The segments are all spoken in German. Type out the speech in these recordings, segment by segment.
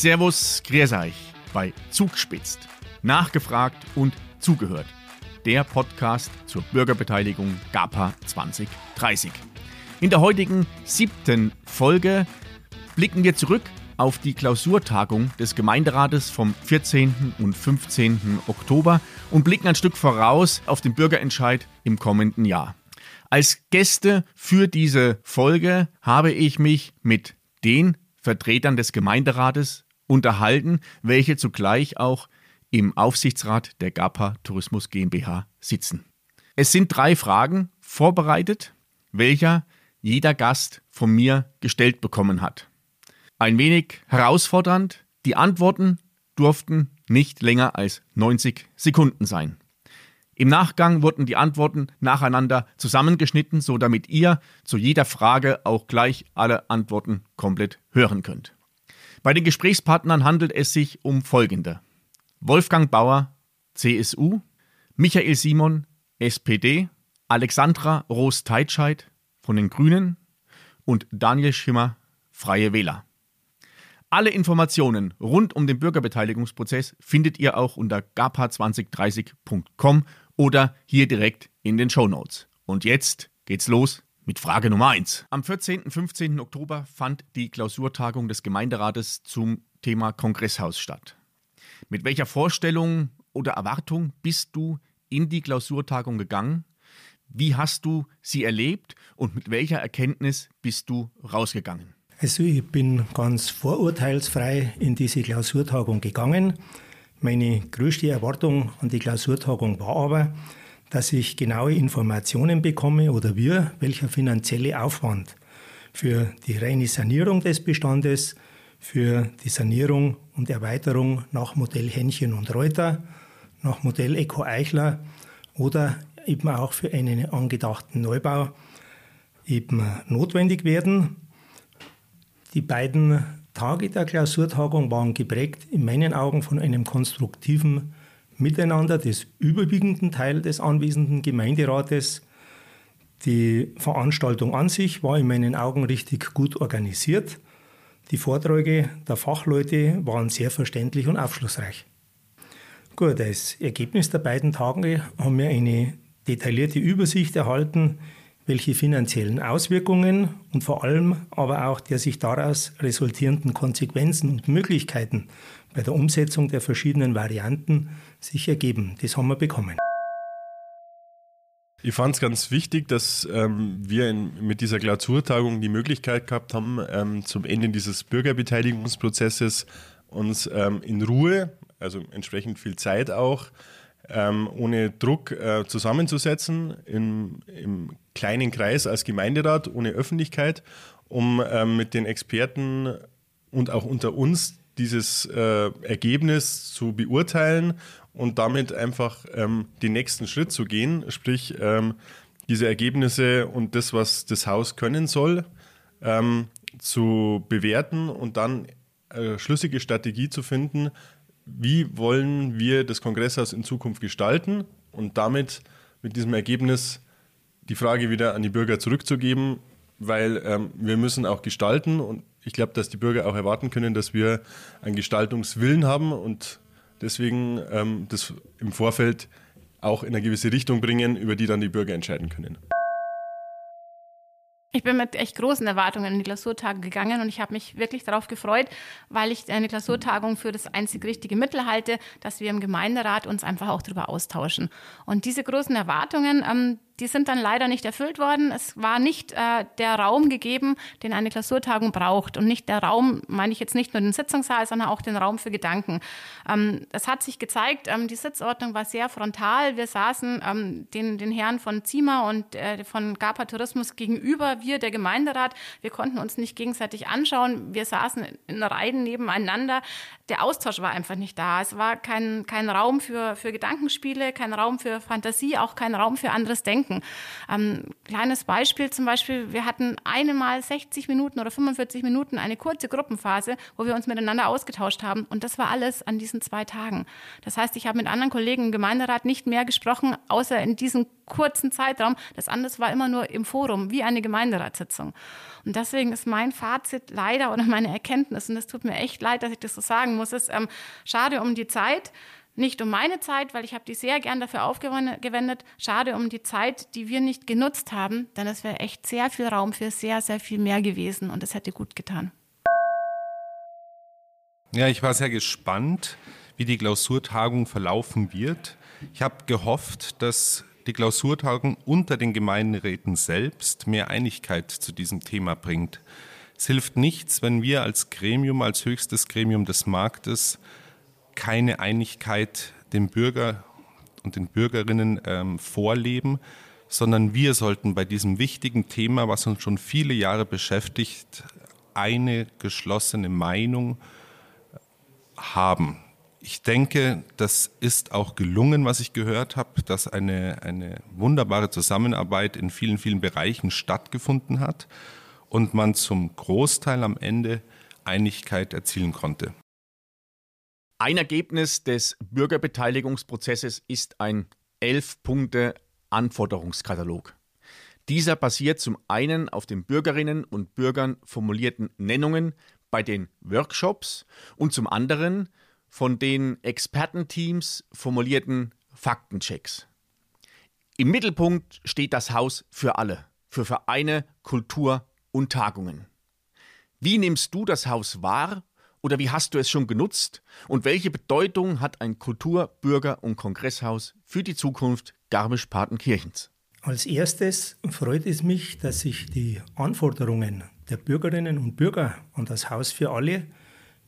Servus, grüß euch bei Zugspitzt. Nachgefragt und zugehört. Der Podcast zur Bürgerbeteiligung GAPA 2030. In der heutigen siebten Folge blicken wir zurück auf die Klausurtagung des Gemeinderates vom 14. und 15. Oktober und blicken ein Stück voraus auf den Bürgerentscheid im kommenden Jahr. Als Gäste für diese Folge habe ich mich mit den Vertretern des Gemeinderates unterhalten, welche zugleich auch im Aufsichtsrat der GAPA Tourismus GmbH sitzen. Es sind drei Fragen vorbereitet, welcher jeder Gast von mir gestellt bekommen hat. Ein wenig herausfordernd, die Antworten durften nicht länger als 90 Sekunden sein. Im Nachgang wurden die Antworten nacheinander zusammengeschnitten, so damit ihr zu jeder Frage auch gleich alle Antworten komplett hören könnt. Bei den Gesprächspartnern handelt es sich um folgende. Wolfgang Bauer, CSU, Michael Simon, SPD, Alexandra Roos-Teitscheid von den Grünen und Daniel Schimmer, Freie Wähler. Alle Informationen rund um den Bürgerbeteiligungsprozess findet ihr auch unter gapa2030.com oder hier direkt in den Show Notes. Und jetzt geht's los mit Frage Nummer 1. Am 14. und 15. Oktober fand die Klausurtagung des Gemeinderates zum Thema Kongresshaus statt. Mit welcher Vorstellung oder Erwartung bist du in die Klausurtagung gegangen? Wie hast du sie erlebt und mit welcher Erkenntnis bist du rausgegangen? Also ich bin ganz vorurteilsfrei in diese Klausurtagung gegangen. Meine größte Erwartung an die Klausurtagung war aber, dass ich genaue Informationen bekomme oder wir, welcher finanzielle Aufwand für die reine Sanierung des Bestandes, für die Sanierung und Erweiterung nach Modell Hähnchen und Reuter, nach Modell Eco Eichler oder eben auch für einen angedachten Neubau eben notwendig werden. Die beiden Tage der Klausurtagung waren geprägt in meinen Augen von einem konstruktiven Miteinander des überwiegenden Teils des anwesenden Gemeinderates. Die Veranstaltung an sich war in meinen Augen richtig gut organisiert. Die Vorträge der Fachleute waren sehr verständlich und aufschlussreich. Gut, als Ergebnis der beiden Tage haben wir eine detaillierte Übersicht erhalten, welche finanziellen Auswirkungen und vor allem aber auch der sich daraus resultierenden Konsequenzen und Möglichkeiten bei der Umsetzung der verschiedenen Varianten sich ergeben. Das haben wir bekommen. Ich fand es ganz wichtig, dass ähm, wir in, mit dieser Klausurtagung die Möglichkeit gehabt haben, ähm, zum Ende dieses Bürgerbeteiligungsprozesses uns ähm, in Ruhe, also entsprechend viel Zeit auch, ähm, ohne Druck äh, zusammenzusetzen, im, im, kleinen Kreis als Gemeinderat, ohne Öffentlichkeit, um ähm, mit den Experten und auch unter uns dieses äh, Ergebnis zu beurteilen und damit einfach ähm, den nächsten Schritt zu gehen, sprich ähm, diese Ergebnisse und das, was das Haus können soll, ähm, zu bewerten und dann eine schlüssige Strategie zu finden, wie wollen wir das Kongresshaus in Zukunft gestalten und damit mit diesem Ergebnis die Frage wieder an die Bürger zurückzugeben, weil ähm, wir müssen auch gestalten und ich glaube, dass die Bürger auch erwarten können, dass wir einen Gestaltungswillen haben und deswegen ähm, das im Vorfeld auch in eine gewisse Richtung bringen, über die dann die Bürger entscheiden können. Ich bin mit echt großen Erwartungen in die Klausurtagung gegangen und ich habe mich wirklich darauf gefreut, weil ich eine Klausurtagung für das einzig richtige Mittel halte, dass wir im Gemeinderat uns einfach auch darüber austauschen. Und diese großen Erwartungen, ähm, die sind dann leider nicht erfüllt worden. Es war nicht äh, der Raum gegeben, den eine Klausurtagung braucht. Und nicht der Raum, meine ich jetzt nicht nur den Sitzungssaal, sondern auch den Raum für Gedanken. Ähm, das hat sich gezeigt, ähm, die Sitzordnung war sehr frontal. Wir saßen ähm, den, den Herren von Zima und äh, von GAPA Tourismus gegenüber, wir, der Gemeinderat. Wir konnten uns nicht gegenseitig anschauen. Wir saßen in Reihen nebeneinander. Der Austausch war einfach nicht da. Es war kein, kein Raum für, für Gedankenspiele, kein Raum für Fantasie, auch kein Raum für anderes Denken. Denken. Ähm, kleines Beispiel zum Beispiel, wir hatten eine Mal 60 Minuten oder 45 Minuten eine kurze Gruppenphase, wo wir uns miteinander ausgetauscht haben und das war alles an diesen zwei Tagen. Das heißt, ich habe mit anderen Kollegen im Gemeinderat nicht mehr gesprochen, außer in diesem kurzen Zeitraum. Das andere war immer nur im Forum, wie eine Gemeinderatssitzung. Und deswegen ist mein Fazit leider oder meine Erkenntnis, und es tut mir echt leid, dass ich das so sagen muss, ist ähm, schade um die Zeit. Nicht um meine Zeit, weil ich habe die sehr gern dafür aufgewendet. Schade um die Zeit, die wir nicht genutzt haben, denn es wäre echt sehr viel Raum für sehr, sehr viel mehr gewesen und es hätte gut getan. Ja, ich war sehr gespannt, wie die Klausurtagung verlaufen wird. Ich habe gehofft, dass die Klausurtagung unter den Gemeinderäten selbst mehr Einigkeit zu diesem Thema bringt. Es hilft nichts, wenn wir als Gremium, als höchstes Gremium des Marktes keine Einigkeit dem Bürger und den Bürgerinnen ähm, vorleben, sondern wir sollten bei diesem wichtigen Thema, was uns schon viele Jahre beschäftigt, eine geschlossene Meinung haben ich denke, das ist auch gelungen, was ich gehört habe, dass eine, eine wunderbare Zusammenarbeit in vielen, vielen Bereichen stattgefunden hat und man zum Großteil am Ende Einigkeit erzielen konnte. Ein Ergebnis des Bürgerbeteiligungsprozesses ist ein Elf-Punkte-Anforderungskatalog. Dieser basiert zum einen auf den Bürgerinnen und Bürgern formulierten Nennungen bei den Workshops und zum anderen von den Expertenteams formulierten Faktenchecks. Im Mittelpunkt steht das Haus für alle, für Vereine, Kultur und Tagungen. Wie nimmst du das Haus wahr oder wie hast du es schon genutzt und welche Bedeutung hat ein Kultur-, Bürger- und Kongresshaus für die Zukunft Garmisch-Partenkirchens? Als erstes freut es mich, dass sich die Anforderungen der Bürgerinnen und Bürger an das Haus für alle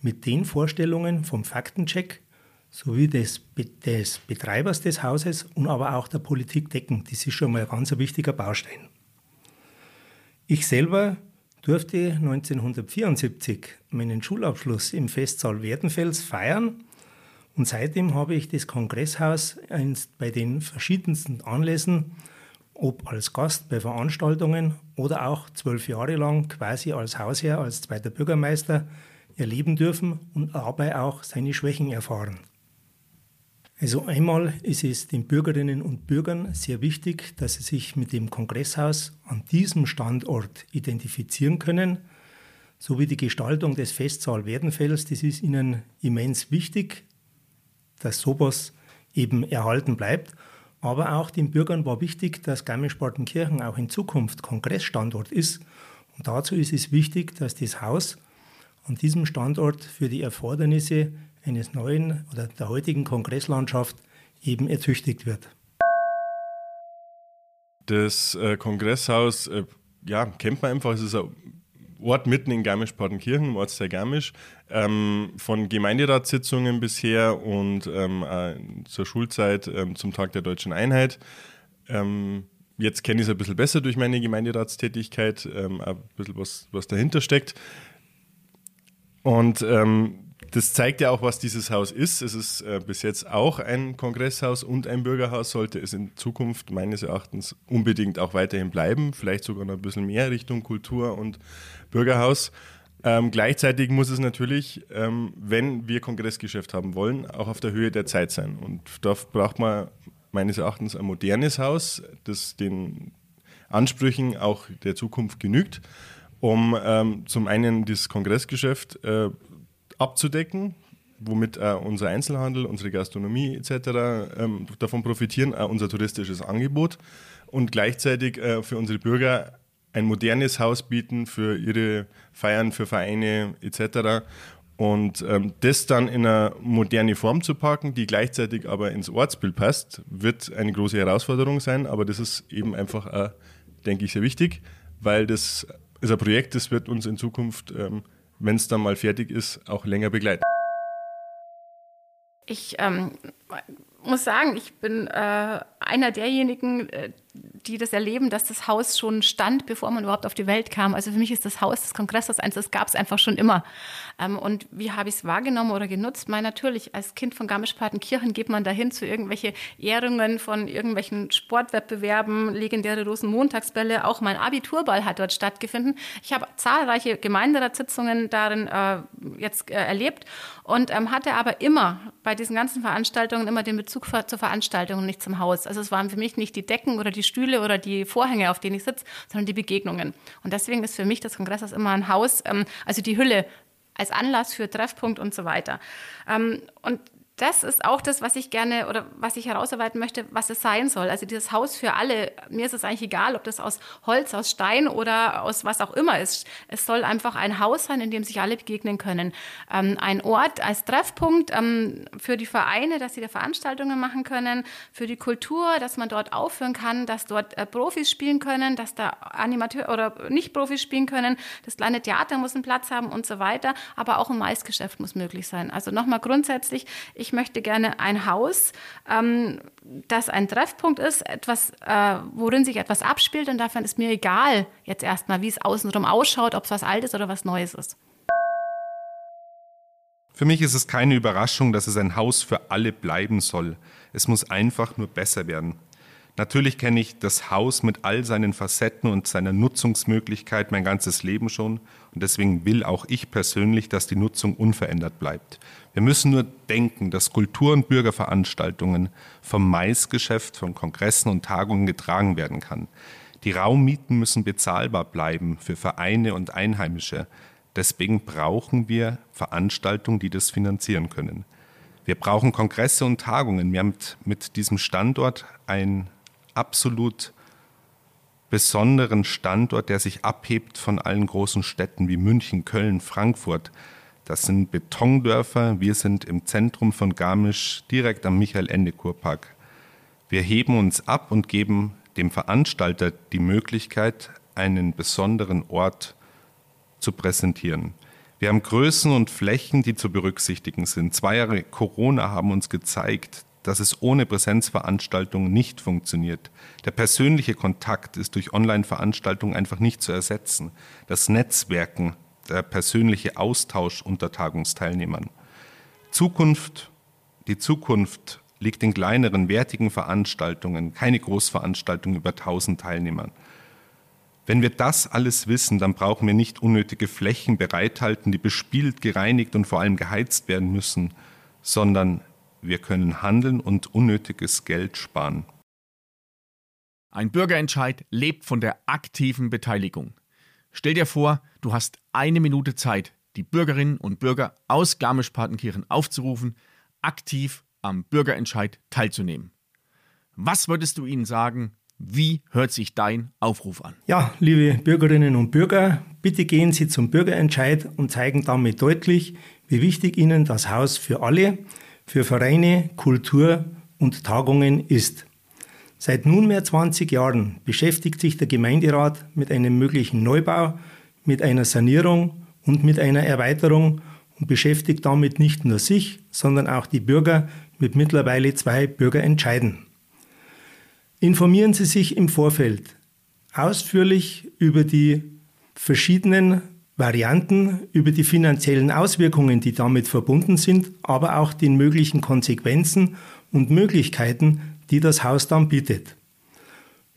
mit den Vorstellungen vom Faktencheck sowie des, des Betreibers des Hauses und aber auch der Politik decken. Das ist schon mal ein ganz wichtiger Baustein. Ich selber durfte 1974 meinen Schulabschluss im Festsaal Werdenfels feiern und seitdem habe ich das Kongresshaus bei den verschiedensten Anlässen, ob als Gast bei Veranstaltungen oder auch zwölf Jahre lang quasi als Hausherr, als zweiter Bürgermeister erleben dürfen und dabei auch seine Schwächen erfahren. Also einmal ist es den Bürgerinnen und Bürgern sehr wichtig, dass sie sich mit dem Kongresshaus an diesem Standort identifizieren können, sowie die Gestaltung des Festsaal Werdenfels, das ist ihnen immens wichtig, dass sowas eben erhalten bleibt. Aber auch den Bürgern war wichtig, dass Garmisch-Partenkirchen auch in Zukunft Kongressstandort ist. Und dazu ist es wichtig, dass das Haus an diesem Standort für die Erfordernisse eines neuen oder der heutigen Kongresslandschaft eben ertüchtigt wird. Das äh, Kongresshaus, äh, ja, kennt man einfach. Es ist ein Ort mitten in Garmisch-Partenkirchen, im Ortsteil Garmisch. Ähm, von Gemeinderatssitzungen bisher und ähm, äh, zur Schulzeit ähm, zum Tag der Deutschen Einheit. Ähm, jetzt kenne ich es ein bisschen besser durch meine Gemeinderatstätigkeit, ähm, ein bisschen was, was dahinter steckt. Und ähm, das zeigt ja auch, was dieses Haus ist. Es ist äh, bis jetzt auch ein Kongresshaus und ein Bürgerhaus, sollte es in Zukunft meines Erachtens unbedingt auch weiterhin bleiben, vielleicht sogar noch ein bisschen mehr Richtung Kultur und Bürgerhaus. Ähm, gleichzeitig muss es natürlich, ähm, wenn wir Kongressgeschäft haben wollen, auch auf der Höhe der Zeit sein. Und da braucht man meines Erachtens ein modernes Haus, das den Ansprüchen auch der Zukunft genügt um ähm, zum einen das Kongressgeschäft äh, abzudecken, womit äh, unser Einzelhandel, unsere Gastronomie etc. Ähm, davon profitieren, äh, unser touristisches Angebot und gleichzeitig äh, für unsere Bürger ein modernes Haus bieten für ihre Feiern, für Vereine etc. Und ähm, das dann in eine moderne Form zu packen, die gleichzeitig aber ins Ortsbild passt, wird eine große Herausforderung sein. Aber das ist eben einfach, äh, denke ich, sehr wichtig, weil das ist ein Projekt, das wird uns in Zukunft, ähm, wenn es dann mal fertig ist, auch länger begleiten. Ich ähm, muss sagen, ich bin äh, einer derjenigen, äh, die das erleben, dass das Haus schon stand, bevor man überhaupt auf die Welt kam. Also für mich ist das Haus des Kongresses eins, das gab es einfach schon immer. Ähm, und wie habe ich es wahrgenommen oder genutzt? Mein natürlich, als Kind von Garmisch-Partenkirchen geht man dahin zu irgendwelche Ehrungen von irgendwelchen Sportwettbewerben, legendäre Rosenmontagsbälle. Auch mein Abiturball hat dort stattgefunden. Ich habe zahlreiche Gemeinderatssitzungen darin äh, jetzt äh, erlebt und ähm, hatte aber immer bei diesen ganzen Veranstaltungen immer den Bezug zur Veranstaltung und nicht zum Haus. Also es waren für mich nicht die Decken oder die Stühle oder die Vorhänge, auf denen ich sitze, sondern die Begegnungen. Und deswegen ist für mich das Kongresshaus immer ein Haus, ähm, also die Hülle als Anlass für Treffpunkt und so weiter. Ähm, und das ist auch das, was ich gerne oder was ich herausarbeiten möchte, was es sein soll. Also dieses Haus für alle. Mir ist es eigentlich egal, ob das aus Holz, aus Stein oder aus was auch immer ist. Es soll einfach ein Haus sein, in dem sich alle begegnen können. Ähm, ein Ort als Treffpunkt ähm, für die Vereine, dass sie da Veranstaltungen machen können, für die Kultur, dass man dort aufführen kann, dass dort äh, Profis spielen können, dass da Animateur oder Nicht-Profis spielen können. Das kleine Theater muss einen Platz haben und so weiter. Aber auch ein Maisgeschäft muss möglich sein. Also nochmal grundsätzlich, ich ich möchte gerne ein Haus, ähm, das ein Treffpunkt ist, etwas, äh, worin sich etwas abspielt und davon ist mir egal jetzt erstmal, wie es außenrum ausschaut, ob es was Altes oder was Neues ist. Für mich ist es keine Überraschung, dass es ein Haus für alle bleiben soll. Es muss einfach nur besser werden. Natürlich kenne ich das Haus mit all seinen Facetten und seiner Nutzungsmöglichkeit mein ganzes Leben schon und deswegen will auch ich persönlich, dass die Nutzung unverändert bleibt. Wir müssen nur denken, dass Kultur- und Bürgerveranstaltungen vom Maisgeschäft, von Kongressen und Tagungen getragen werden kann. Die Raummieten müssen bezahlbar bleiben für Vereine und Einheimische. Deswegen brauchen wir Veranstaltungen, die das finanzieren können. Wir brauchen Kongresse und Tagungen. Wir haben mit diesem Standort ein absolut besonderen Standort, der sich abhebt von allen großen Städten wie München, Köln, Frankfurt. Das sind Betondörfer. Wir sind im Zentrum von Garmisch, direkt am Michael-Ende-Kurpark. Wir heben uns ab und geben dem Veranstalter die Möglichkeit, einen besonderen Ort zu präsentieren. Wir haben Größen und Flächen, die zu berücksichtigen sind. Zwei Jahre Corona haben uns gezeigt, dass es ohne Präsenzveranstaltungen nicht funktioniert. Der persönliche Kontakt ist durch Online-Veranstaltungen einfach nicht zu ersetzen. Das Netzwerken, der persönliche Austausch unter Tagungsteilnehmern. Zukunft, die Zukunft liegt in kleineren, wertigen Veranstaltungen, keine Großveranstaltungen über 1000 Teilnehmern. Wenn wir das alles wissen, dann brauchen wir nicht unnötige Flächen bereithalten, die bespielt, gereinigt und vor allem geheizt werden müssen, sondern wir können handeln und unnötiges Geld sparen. Ein Bürgerentscheid lebt von der aktiven Beteiligung. Stell dir vor, du hast eine Minute Zeit, die Bürgerinnen und Bürger aus Garmisch-Partenkirchen aufzurufen, aktiv am Bürgerentscheid teilzunehmen. Was würdest du ihnen sagen? Wie hört sich dein Aufruf an? Ja, liebe Bürgerinnen und Bürger, bitte gehen Sie zum Bürgerentscheid und zeigen damit deutlich, wie wichtig Ihnen das Haus für alle, für Vereine, Kultur und Tagungen ist. Seit nunmehr 20 Jahren beschäftigt sich der Gemeinderat mit einem möglichen Neubau, mit einer Sanierung und mit einer Erweiterung und beschäftigt damit nicht nur sich, sondern auch die Bürger mit mittlerweile zwei Bürgerentscheiden. Informieren Sie sich im Vorfeld ausführlich über die verschiedenen Varianten über die finanziellen Auswirkungen, die damit verbunden sind, aber auch den möglichen Konsequenzen und Möglichkeiten, die das Haus dann bietet.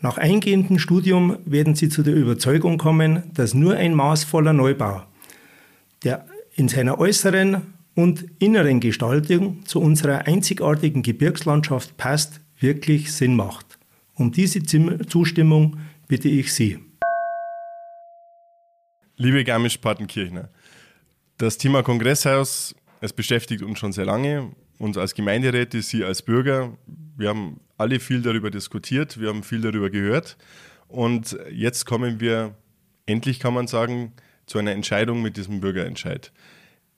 Nach eingehendem Studium werden Sie zu der Überzeugung kommen, dass nur ein maßvoller Neubau, der in seiner äußeren und inneren Gestaltung zu unserer einzigartigen Gebirgslandschaft passt, wirklich Sinn macht. Um diese Zustimmung bitte ich Sie. Liebe Garmisch-Partenkirchner, das Thema Kongresshaus, es beschäftigt uns schon sehr lange. Uns als Gemeinderäte, Sie als Bürger, wir haben alle viel darüber diskutiert, wir haben viel darüber gehört. Und jetzt kommen wir, endlich kann man sagen, zu einer Entscheidung mit diesem Bürgerentscheid.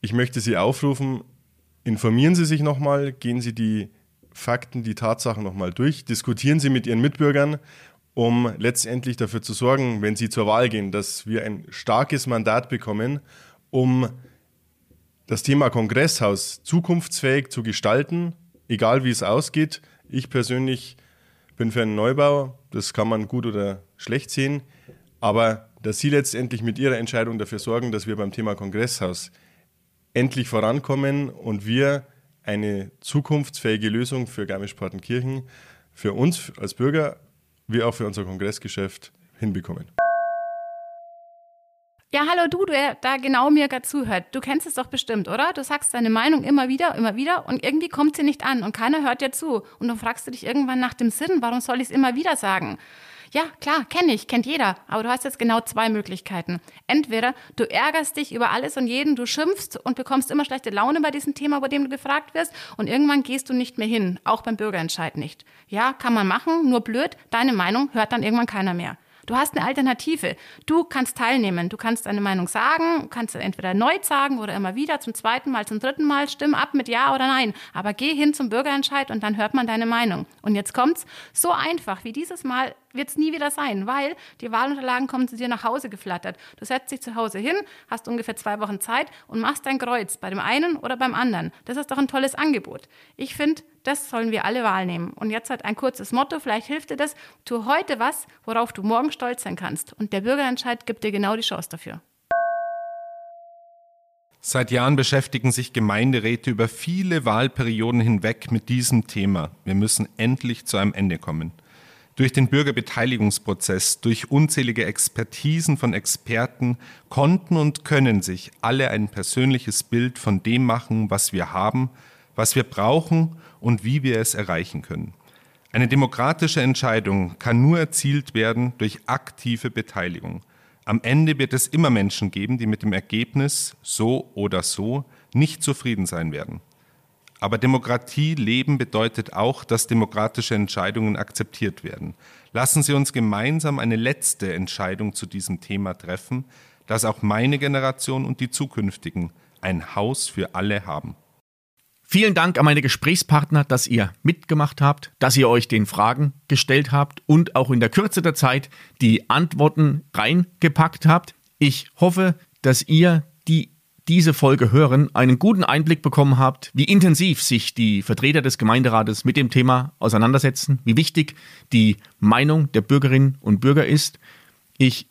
Ich möchte Sie aufrufen, informieren Sie sich nochmal, gehen Sie die Fakten, die Tatsachen nochmal durch, diskutieren Sie mit Ihren Mitbürgern um letztendlich dafür zu sorgen, wenn sie zur Wahl gehen, dass wir ein starkes Mandat bekommen, um das Thema Kongresshaus zukunftsfähig zu gestalten, egal wie es ausgeht. Ich persönlich bin für einen Neubau, das kann man gut oder schlecht sehen, aber dass Sie letztendlich mit Ihrer Entscheidung dafür sorgen, dass wir beim Thema Kongresshaus endlich vorankommen und wir eine zukunftsfähige Lösung für Garmisch-Partenkirchen, für uns als Bürger, wie auch für unser Kongressgeschäft hinbekommen. Ja, hallo du, der da genau mir gerade zuhört. Du kennst es doch bestimmt, oder? Du sagst deine Meinung immer wieder, immer wieder und irgendwie kommt sie nicht an und keiner hört dir zu. Und dann fragst du dich irgendwann nach dem Sinn, warum soll ich es immer wieder sagen? Ja, klar, kenne ich, kennt jeder. Aber du hast jetzt genau zwei Möglichkeiten. Entweder du ärgerst dich über alles und jeden, du schimpfst und bekommst immer schlechte Laune bei diesem Thema, bei dem du gefragt wirst und irgendwann gehst du nicht mehr hin, auch beim Bürgerentscheid nicht. Ja, kann man machen, nur blöd, deine Meinung hört dann irgendwann keiner mehr. Du hast eine Alternative. Du kannst teilnehmen. Du kannst deine Meinung sagen, kannst entweder neu sagen oder immer wieder zum zweiten Mal, zum dritten Mal. Stimm ab mit Ja oder Nein. Aber geh hin zum Bürgerentscheid und dann hört man deine Meinung. Und jetzt kommt's. So einfach wie dieses Mal wird es nie wieder sein, weil die Wahlunterlagen kommen zu dir nach Hause geflattert. Du setzt dich zu Hause hin, hast ungefähr zwei Wochen Zeit und machst dein Kreuz bei dem einen oder beim anderen. Das ist doch ein tolles Angebot. Ich finde, das sollen wir alle wahrnehmen. Und jetzt hat ein kurzes Motto, vielleicht hilft dir das. Tu heute was, worauf du morgen stolz sein kannst. Und der Bürgerentscheid gibt dir genau die Chance dafür. Seit Jahren beschäftigen sich Gemeinderäte über viele Wahlperioden hinweg mit diesem Thema. Wir müssen endlich zu einem Ende kommen. Durch den Bürgerbeteiligungsprozess, durch unzählige Expertisen von Experten konnten und können sich alle ein persönliches Bild von dem machen, was wir haben, was wir brauchen und wie wir es erreichen können. Eine demokratische Entscheidung kann nur erzielt werden durch aktive Beteiligung. Am Ende wird es immer Menschen geben, die mit dem Ergebnis so oder so nicht zufrieden sein werden. Aber Demokratie leben bedeutet auch, dass demokratische Entscheidungen akzeptiert werden. Lassen Sie uns gemeinsam eine letzte Entscheidung zu diesem Thema treffen, dass auch meine Generation und die zukünftigen ein Haus für alle haben. Vielen Dank an meine Gesprächspartner, dass ihr mitgemacht habt, dass ihr euch den Fragen gestellt habt und auch in der Kürze der Zeit die Antworten reingepackt habt. Ich hoffe, dass ihr, die diese Folge hören, einen guten Einblick bekommen habt, wie intensiv sich die Vertreter des Gemeinderates mit dem Thema auseinandersetzen, wie wichtig die Meinung der Bürgerinnen und Bürger ist. Ich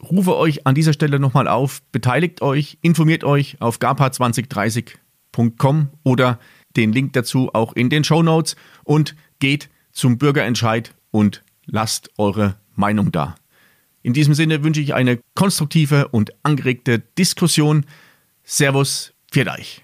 rufe euch an dieser Stelle nochmal auf, beteiligt euch, informiert euch auf GAPA 2030 bürgerentscheid.com oder den Link dazu auch in den Show Notes und geht zum Bürgerentscheid und lasst eure Meinung da. In diesem Sinne wünsche ich eine konstruktive und angeregte Diskussion. Servus, für euch.